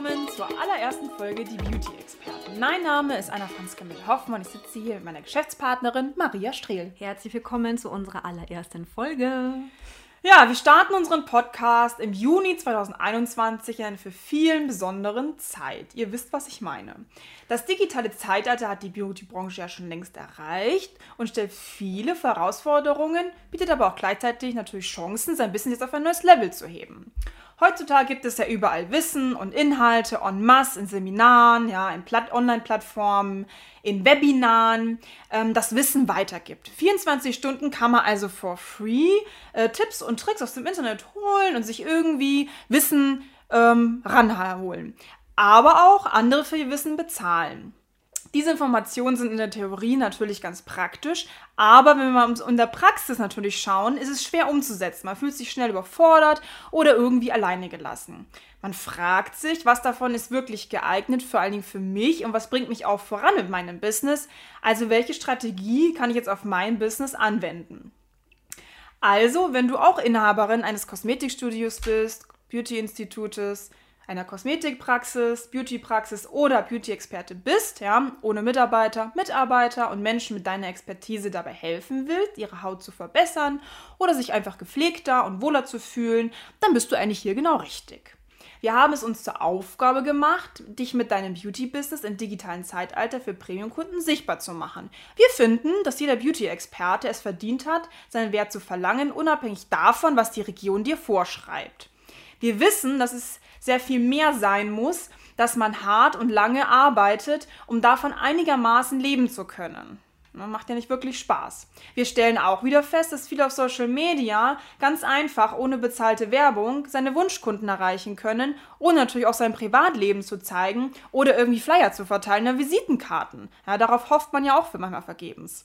Willkommen zur allerersten Folge Die Beauty Experten. Mein Name ist Anna Franziska Müller-Hoffmann. Ich sitze hier mit meiner Geschäftspartnerin Maria Strehl. Herzlich willkommen zu unserer allerersten Folge. Ja, wir starten unseren Podcast im Juni 2021 in einer für vielen besonderen Zeit. Ihr wisst, was ich meine. Das digitale Zeitalter hat die Beauty-Branche ja schon längst erreicht und stellt viele Herausforderungen, bietet aber auch gleichzeitig natürlich Chancen, sein Business jetzt auf ein neues Level zu heben. Heutzutage gibt es ja überall Wissen und Inhalte en masse in Seminaren, ja, in Online-Plattformen, in Webinaren, ähm, das Wissen weitergibt. 24 Stunden kann man also for free äh, Tipps und Tricks aus dem Internet holen und sich irgendwie Wissen ähm, ranholen. Aber auch andere für ihr Wissen bezahlen. Diese Informationen sind in der Theorie natürlich ganz praktisch, aber wenn wir in der Praxis natürlich schauen, ist es schwer umzusetzen. Man fühlt sich schnell überfordert oder irgendwie alleine gelassen. Man fragt sich, was davon ist wirklich geeignet, vor allen Dingen für mich und was bringt mich auch voran mit meinem Business. Also welche Strategie kann ich jetzt auf mein Business anwenden? Also, wenn du auch Inhaberin eines Kosmetikstudios bist, Beauty-Institutes, einer Kosmetikpraxis, Beautypraxis oder Beauty-Experte bist, ja, ohne Mitarbeiter, Mitarbeiter und Menschen mit deiner Expertise dabei helfen willst, ihre Haut zu verbessern oder sich einfach gepflegter und wohler zu fühlen, dann bist du eigentlich hier genau richtig. Wir haben es uns zur Aufgabe gemacht, dich mit deinem Beauty-Business im digitalen Zeitalter für Premium-Kunden sichtbar zu machen. Wir finden, dass jeder Beauty-Experte es verdient hat, seinen Wert zu verlangen, unabhängig davon, was die Region dir vorschreibt. Wir wissen, dass es sehr viel mehr sein muss, dass man hart und lange arbeitet, um davon einigermaßen leben zu können. Macht ja nicht wirklich Spaß. Wir stellen auch wieder fest, dass viele auf Social Media ganz einfach ohne bezahlte Werbung seine Wunschkunden erreichen können, ohne natürlich auch sein Privatleben zu zeigen oder irgendwie Flyer zu verteilen oder Visitenkarten. Ja, darauf hofft man ja auch für manchmal vergebens.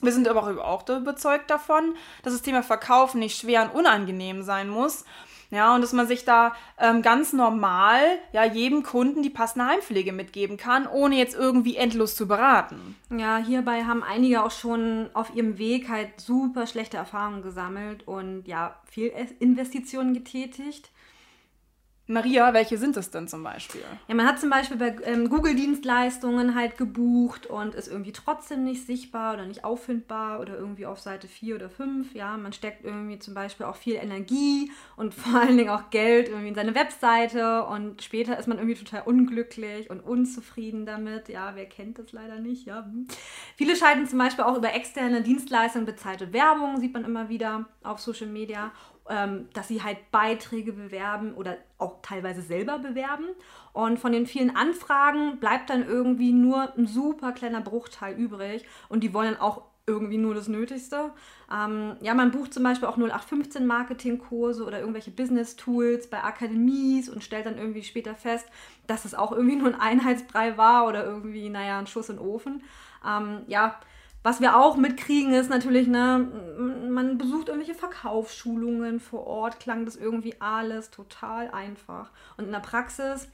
Wir sind aber auch überzeugt davon, dass das Thema Verkaufen nicht schwer und unangenehm sein muss ja, und dass man sich da ähm, ganz normal ja jedem Kunden die passende Heimpflege mitgeben kann, ohne jetzt irgendwie endlos zu beraten. Ja, hierbei haben einige auch schon auf ihrem Weg halt super schlechte Erfahrungen gesammelt und ja, viel Investitionen getätigt. Maria, welche sind es denn zum Beispiel? Ja, man hat zum Beispiel bei ähm, Google-Dienstleistungen halt gebucht und ist irgendwie trotzdem nicht sichtbar oder nicht auffindbar oder irgendwie auf Seite 4 oder 5. Ja, man steckt irgendwie zum Beispiel auch viel Energie und vor allen Dingen auch Geld irgendwie in seine Webseite und später ist man irgendwie total unglücklich und unzufrieden damit. Ja, wer kennt das leider nicht? Ja. Hm. Viele schalten zum Beispiel auch über externe Dienstleistungen bezahlte Werbung, sieht man immer wieder auf Social Media dass sie halt Beiträge bewerben oder auch teilweise selber bewerben. Und von den vielen Anfragen bleibt dann irgendwie nur ein super kleiner Bruchteil übrig und die wollen auch irgendwie nur das Nötigste. Ähm, ja, man bucht zum Beispiel auch 0815 Marketingkurse oder irgendwelche Business-Tools bei Akademies und stellt dann irgendwie später fest, dass es auch irgendwie nur ein Einheitsbrei war oder irgendwie, naja, ein Schuss in den Ofen. Ähm, ja, was wir auch mitkriegen, ist natürlich, ne, man besucht irgendwelche Verkaufsschulungen vor Ort, klang das irgendwie alles total einfach. Und in der Praxis,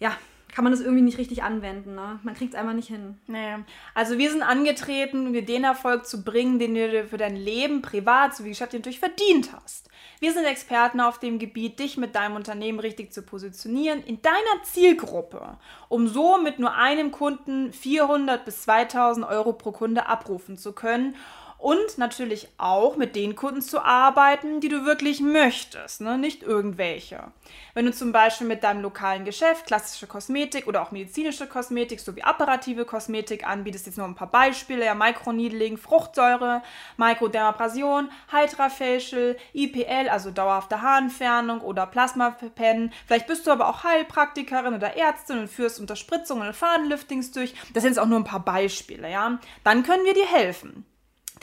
ja, kann man das irgendwie nicht richtig anwenden. Ne? Man kriegt es einfach nicht hin. Nee. Also wir sind angetreten, dir den Erfolg zu bringen, den du dir für dein Leben privat sowie geschäftlich natürlich verdient hast. Wir sind Experten auf dem Gebiet, dich mit deinem Unternehmen richtig zu positionieren in deiner Zielgruppe, um so mit nur einem Kunden 400 bis 2000 Euro pro Kunde abrufen zu können und natürlich auch mit den Kunden zu arbeiten, die du wirklich möchtest, ne? nicht irgendwelche. Wenn du zum Beispiel mit deinem lokalen Geschäft klassische Kosmetik oder auch medizinische Kosmetik sowie apparative Kosmetik anbietest, jetzt nur ein paar Beispiele, ja, Microneedling, Fruchtsäure, Microdermabrasion, Hydra-Facial, IPL, also dauerhafte Haarentfernung oder Plasma-Pen, vielleicht bist du aber auch Heilpraktikerin oder Ärztin und führst Unterspritzungen und Fadenliftings durch, das sind jetzt auch nur ein paar Beispiele, ja, dann können wir dir helfen.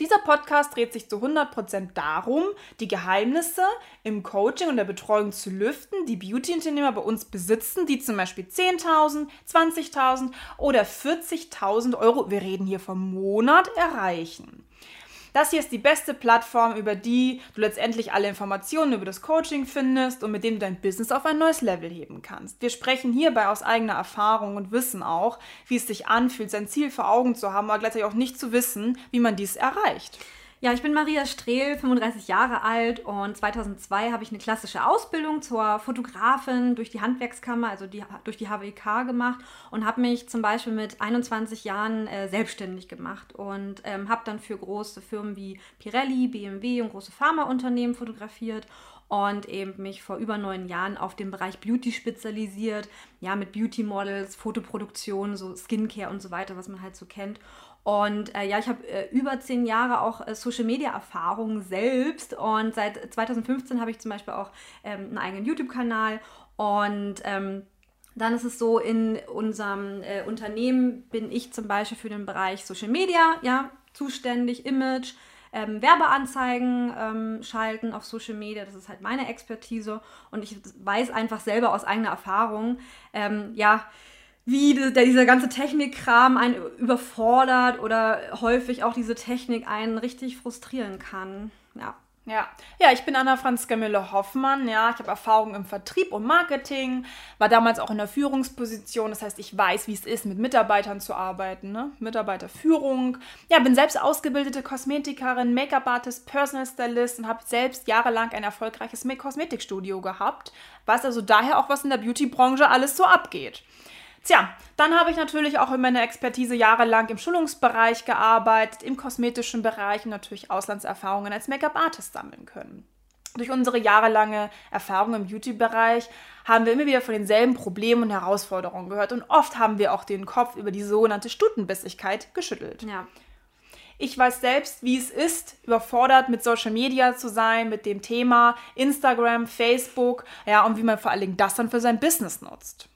Dieser Podcast dreht sich zu 100% darum, die Geheimnisse im Coaching und der Betreuung zu lüften, die Beauty-Unternehmer bei uns besitzen, die zum Beispiel 10.000, 20.000 oder 40.000 Euro, wir reden hier vom Monat, erreichen. Das hier ist die beste Plattform, über die du letztendlich alle Informationen über das Coaching findest und mit dem du dein Business auf ein neues Level heben kannst. Wir sprechen hierbei aus eigener Erfahrung und wissen auch, wie es sich anfühlt, sein Ziel vor Augen zu haben, aber gleichzeitig auch nicht zu wissen, wie man dies erreicht. Ja, ich bin Maria Strehl, 35 Jahre alt und 2002 habe ich eine klassische Ausbildung zur Fotografin durch die Handwerkskammer, also die, durch die HWK gemacht und habe mich zum Beispiel mit 21 Jahren äh, selbstständig gemacht und ähm, habe dann für große Firmen wie Pirelli, BMW und große Pharmaunternehmen fotografiert und eben mich vor über neun Jahren auf den Bereich Beauty spezialisiert, ja, mit Beauty Models, Fotoproduktion, so Skincare und so weiter, was man halt so kennt. Und äh, ja, ich habe äh, über zehn Jahre auch äh, Social Media Erfahrung selbst. Und seit 2015 habe ich zum Beispiel auch ähm, einen eigenen YouTube-Kanal. Und ähm, dann ist es so, in unserem äh, Unternehmen bin ich zum Beispiel für den Bereich Social Media ja, zuständig, Image, ähm, Werbeanzeigen ähm, schalten auf Social Media. Das ist halt meine Expertise und ich weiß einfach selber aus eigener Erfahrung, ähm, ja, wie der, dieser ganze Technikkram einen überfordert oder häufig auch diese Technik einen richtig frustrieren kann. Ja. Ja. ja, ich bin Anna Franziska Müller-Hoffmann. Ja, ich habe Erfahrung im Vertrieb und Marketing, war damals auch in der Führungsposition. Das heißt, ich weiß, wie es ist, mit Mitarbeitern zu arbeiten. Ne? Mitarbeiterführung. Ja, bin selbst ausgebildete Kosmetikerin, Make-up-Artist, Personal Stylist und habe selbst jahrelang ein erfolgreiches Kosmetikstudio gehabt. Weiß also daher auch, was in der Beauty-Branche alles so abgeht. Tja, dann habe ich natürlich auch in meiner Expertise jahrelang im Schulungsbereich gearbeitet, im kosmetischen Bereich und natürlich Auslandserfahrungen als Make-up-Artist sammeln können. Durch unsere jahrelange Erfahrung im Beauty-Bereich haben wir immer wieder von denselben Problemen und Herausforderungen gehört und oft haben wir auch den Kopf über die sogenannte Stutenbissigkeit geschüttelt. Ja. Ich weiß selbst, wie es ist, überfordert mit Social Media zu sein, mit dem Thema Instagram, Facebook, ja, und wie man vor allen Dingen das dann für sein Business nutzt.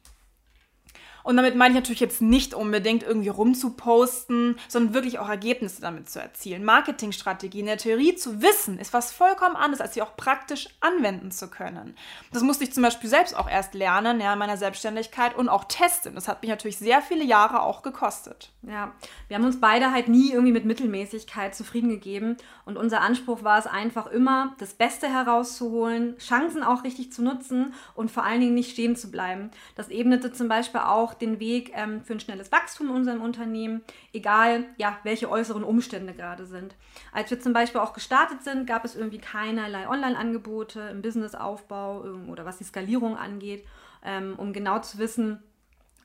Und damit meine ich natürlich jetzt nicht unbedingt irgendwie rumzuposten, sondern wirklich auch Ergebnisse damit zu erzielen. Marketingstrategie in der Theorie zu wissen, ist was vollkommen anderes, als sie auch praktisch anwenden zu können. Das musste ich zum Beispiel selbst auch erst lernen, ja, in meiner Selbstständigkeit und auch testen. Das hat mich natürlich sehr viele Jahre auch gekostet. Ja, wir haben uns beide halt nie irgendwie mit Mittelmäßigkeit zufrieden gegeben und unser Anspruch war es einfach immer, das Beste herauszuholen, Chancen auch richtig zu nutzen und vor allen Dingen nicht stehen zu bleiben. Das ebnete zum Beispiel auch den Weg ähm, für ein schnelles Wachstum in unserem Unternehmen, egal ja, welche äußeren Umstände gerade sind. Als wir zum Beispiel auch gestartet sind, gab es irgendwie keinerlei Online-Angebote im Businessaufbau ähm, oder was die Skalierung angeht, ähm, um genau zu wissen,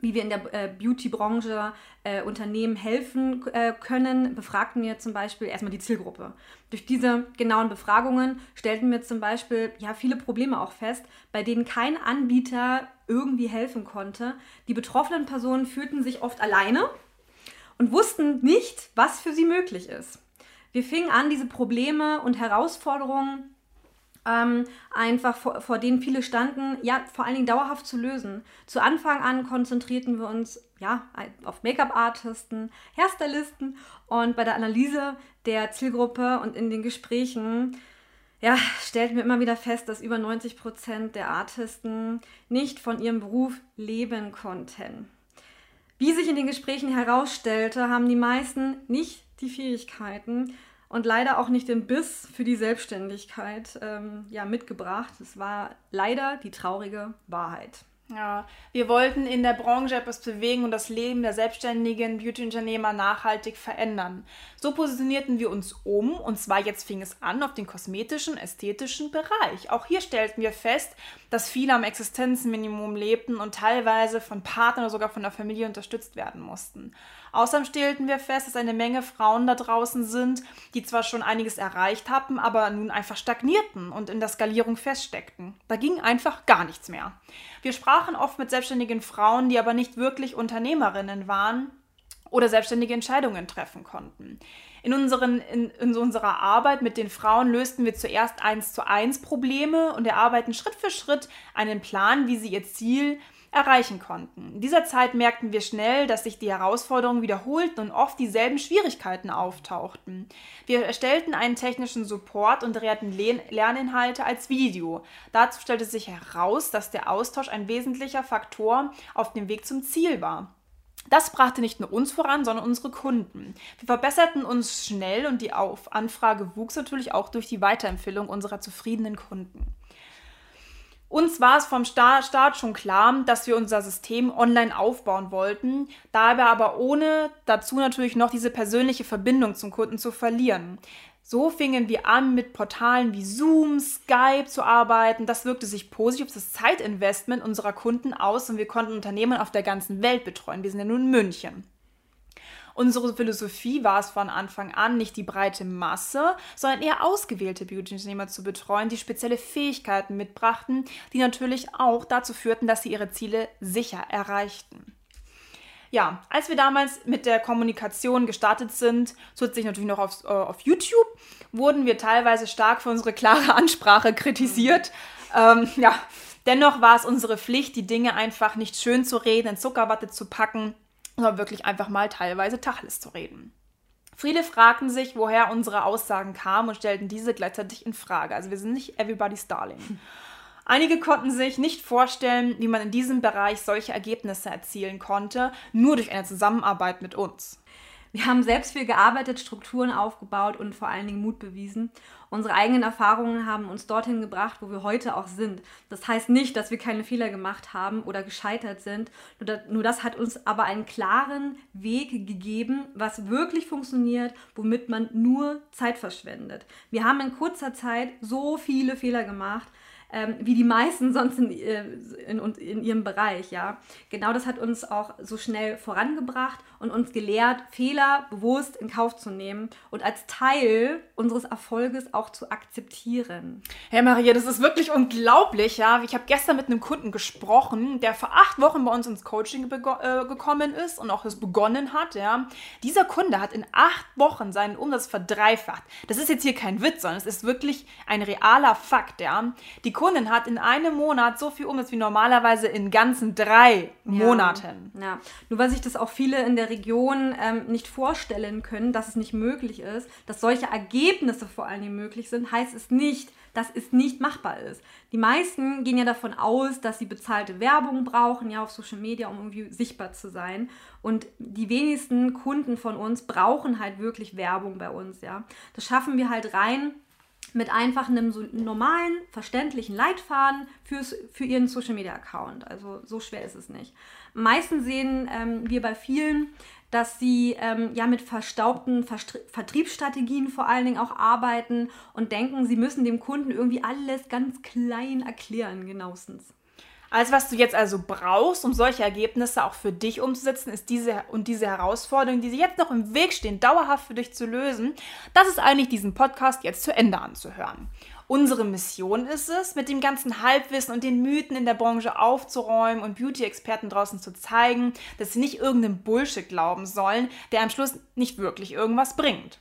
wie wir in der äh, Beauty-Branche äh, Unternehmen helfen äh, können, befragten wir zum Beispiel erstmal die Zielgruppe. Durch diese genauen Befragungen stellten wir zum Beispiel ja viele Probleme auch fest, bei denen kein Anbieter irgendwie helfen konnte. Die betroffenen Personen fühlten sich oft alleine und wussten nicht, was für sie möglich ist. Wir fingen an, diese Probleme und Herausforderungen ähm, einfach vor, vor denen viele standen, ja, vor allen Dingen dauerhaft zu lösen. Zu Anfang an konzentrierten wir uns ja auf Make-up-Artisten, Hairstylisten und bei der Analyse der Zielgruppe und in den Gesprächen ja, stellten wir immer wieder fest, dass über 90 Prozent der Artisten nicht von ihrem Beruf leben konnten. Wie sich in den Gesprächen herausstellte, haben die meisten nicht die Fähigkeiten, und leider auch nicht den Biss für die Selbstständigkeit ähm, ja, mitgebracht. Es war leider die traurige Wahrheit. Ja, wir wollten in der Branche etwas bewegen und das Leben der selbstständigen Beauty-Unternehmer nachhaltig verändern. So positionierten wir uns um und zwar jetzt fing es an auf den kosmetischen, ästhetischen Bereich. Auch hier stellten wir fest, dass viele am Existenzminimum lebten und teilweise von Partnern oder sogar von der Familie unterstützt werden mussten. Außerdem stellten wir fest, dass eine Menge Frauen da draußen sind, die zwar schon einiges erreicht hatten, aber nun einfach stagnierten und in der Skalierung feststeckten. Da ging einfach gar nichts mehr. Wir sprachen oft mit selbstständigen Frauen, die aber nicht wirklich Unternehmerinnen waren oder selbstständige Entscheidungen treffen konnten. In, unseren, in, in, unserer Arbeit mit den Frauen lösten wir zuerst eins zu eins Probleme und erarbeiten Schritt für Schritt einen Plan, wie sie ihr Ziel erreichen konnten. In dieser Zeit merkten wir schnell, dass sich die Herausforderungen wiederholten und oft dieselben Schwierigkeiten auftauchten. Wir erstellten einen technischen Support und drehten Lerninhalte als Video. Dazu stellte sich heraus, dass der Austausch ein wesentlicher Faktor auf dem Weg zum Ziel war. Das brachte nicht nur uns voran, sondern unsere Kunden. Wir verbesserten uns schnell und die Auf Anfrage wuchs natürlich auch durch die Weiterempfehlung unserer zufriedenen Kunden. Uns war es vom Start schon klar, dass wir unser System online aufbauen wollten, dabei aber ohne dazu natürlich noch diese persönliche Verbindung zum Kunden zu verlieren. So fingen wir an, mit Portalen wie Zoom, Skype zu arbeiten. Das wirkte sich positiv auf das Zeitinvestment unserer Kunden aus und wir konnten Unternehmen auf der ganzen Welt betreuen. Wir sind ja nun in München. Unsere Philosophie war es von Anfang an, nicht die breite Masse, sondern eher ausgewählte Beauty-Unternehmer zu betreuen, die spezielle Fähigkeiten mitbrachten, die natürlich auch dazu führten, dass sie ihre Ziele sicher erreichten. Ja, als wir damals mit der Kommunikation gestartet sind, zusätzlich natürlich noch auf, äh, auf YouTube, wurden wir teilweise stark für unsere klare Ansprache kritisiert. Ähm, ja, dennoch war es unsere Pflicht, die Dinge einfach nicht schön zu reden, in Zuckerwatte zu packen, sondern wirklich einfach mal teilweise Tacheles zu reden. Viele fragten sich, woher unsere Aussagen kamen und stellten diese gleichzeitig in Frage. Also wir sind nicht everybody's darling. Einige konnten sich nicht vorstellen, wie man in diesem Bereich solche Ergebnisse erzielen konnte, nur durch eine Zusammenarbeit mit uns. Wir haben selbst viel gearbeitet, Strukturen aufgebaut und vor allen Dingen Mut bewiesen. Unsere eigenen Erfahrungen haben uns dorthin gebracht, wo wir heute auch sind. Das heißt nicht, dass wir keine Fehler gemacht haben oder gescheitert sind. Nur das hat uns aber einen klaren Weg gegeben, was wirklich funktioniert, womit man nur Zeit verschwendet. Wir haben in kurzer Zeit so viele Fehler gemacht, ähm, wie die meisten sonst in, äh, in, in, ihrem Bereich. Ja? Genau das hat uns auch so schnell vorangebracht und uns gelehrt, Fehler bewusst in Kauf zu nehmen und als Teil unseres Erfolges auch zu akzeptieren. Hey Maria, das ist wirklich unglaublich. Ja? Ich habe gestern mit einem Kunden gesprochen, der vor acht Wochen bei uns ins Coaching äh, gekommen ist und auch das begonnen hat. Ja? Dieser Kunde hat in acht Wochen seinen Umsatz verdreifacht. Das ist jetzt hier kein Witz, sondern es ist wirklich ein realer Fakt. Ja? Die Kundin hat in einem Monat so viel Umsatz wie normalerweise in ganzen drei ja. Monaten. Ja, nur weil sich das auch viele in der Region ähm, nicht vorstellen können, dass es nicht möglich ist, dass solche Ergebnisse vor allen Dingen möglich sind, heißt es nicht, dass es nicht machbar ist. Die meisten gehen ja davon aus, dass sie bezahlte Werbung brauchen, ja, auf Social Media, um irgendwie sichtbar zu sein. Und die wenigsten Kunden von uns brauchen halt wirklich Werbung bei uns, ja. Das schaffen wir halt rein mit einfach einem so normalen, verständlichen Leitfaden fürs, für ihren Social Media Account. Also so schwer ist es nicht. Meistens sehen ähm, wir bei vielen, dass sie ähm, ja mit verstaubten Verstri Vertriebsstrategien vor allen Dingen auch arbeiten und denken, sie müssen dem Kunden irgendwie alles ganz klein erklären, genauestens. Alles, was du jetzt also brauchst, um solche Ergebnisse auch für dich umzusetzen, ist diese und diese Herausforderungen, die jetzt noch im Weg stehen, dauerhaft für dich zu lösen. Das ist eigentlich diesen Podcast jetzt zu Ende anzuhören. Unsere Mission ist es, mit dem ganzen Halbwissen und den Mythen in der Branche aufzuräumen und Beauty-Experten draußen zu zeigen, dass sie nicht irgendeinem Bullshit glauben sollen, der am Schluss nicht wirklich irgendwas bringt.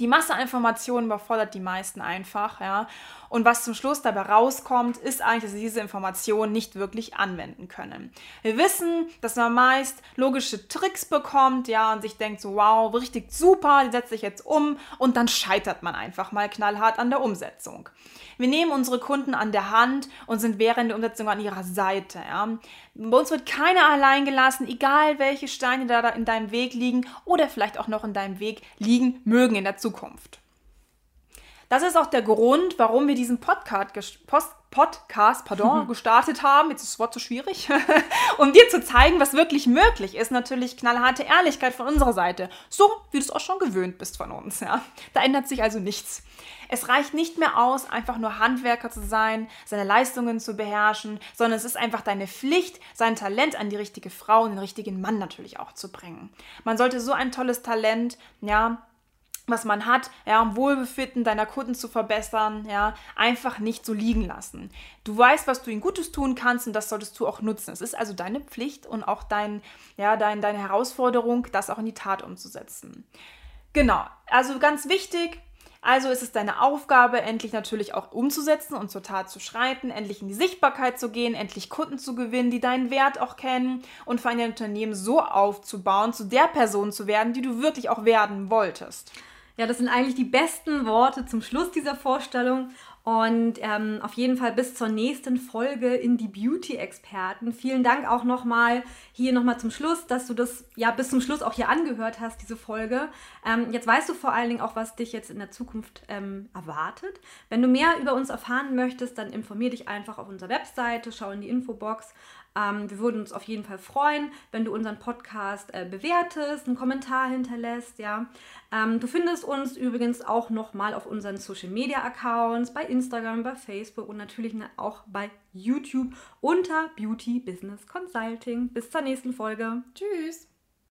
Die Masse an Informationen überfordert die meisten einfach, ja. Und was zum Schluss dabei rauskommt, ist eigentlich, dass sie diese Informationen nicht wirklich anwenden können. Wir wissen, dass man meist logische Tricks bekommt, ja, und sich denkt so, wow, richtig super, die setze ich jetzt um und dann scheitert man einfach mal knallhart an der Umsetzung. Wir nehmen unsere Kunden an der Hand und sind während der Umsetzung an ihrer Seite, ja. Bei uns wird keiner allein gelassen, egal welche Steine da in deinem Weg liegen oder vielleicht auch noch in deinem Weg liegen mögen in der Zukunft. Das ist auch der Grund, warum wir diesen Podcast, Post, Podcast pardon, gestartet haben. Jetzt ist das Wort zu schwierig. um dir zu zeigen, was wirklich möglich ist. Natürlich knallharte Ehrlichkeit von unserer Seite. So, wie du es auch schon gewöhnt bist von uns. Ja. Da ändert sich also nichts. Es reicht nicht mehr aus, einfach nur Handwerker zu sein, seine Leistungen zu beherrschen, sondern es ist einfach deine Pflicht, sein Talent an die richtige Frau und den richtigen Mann natürlich auch zu bringen. Man sollte so ein tolles Talent, ja, was man hat, ja, um Wohlbefinden deiner Kunden zu verbessern, ja, einfach nicht so liegen lassen. Du weißt, was du ihnen Gutes tun kannst und das solltest du auch nutzen. Es ist also deine Pflicht und auch dein, ja, dein, deine Herausforderung, das auch in die Tat umzusetzen. Genau, also ganz wichtig, Also ist es deine Aufgabe, endlich natürlich auch umzusetzen und zur Tat zu schreiten, endlich in die Sichtbarkeit zu gehen, endlich Kunden zu gewinnen, die deinen Wert auch kennen und für ein Unternehmen so aufzubauen, zu der Person zu werden, die du wirklich auch werden wolltest. Ja, das sind eigentlich die besten Worte zum Schluss dieser Vorstellung. Und ähm, auf jeden Fall bis zur nächsten Folge in die Beauty-Experten. Vielen Dank auch nochmal hier nochmal zum Schluss, dass du das ja bis zum Schluss auch hier angehört hast, diese Folge. Ähm, jetzt weißt du vor allen Dingen auch, was dich jetzt in der Zukunft ähm, erwartet. Wenn du mehr über uns erfahren möchtest, dann informier dich einfach auf unserer Webseite, schau in die Infobox. Ähm, wir würden uns auf jeden Fall freuen, wenn du unseren Podcast äh, bewertest, einen Kommentar hinterlässt. Ja. Ähm, du findest uns übrigens auch nochmal auf unseren Social Media Accounts, bei Instagram, bei Facebook und natürlich auch bei YouTube unter Beauty Business Consulting. Bis zur nächsten Folge. Tschüss.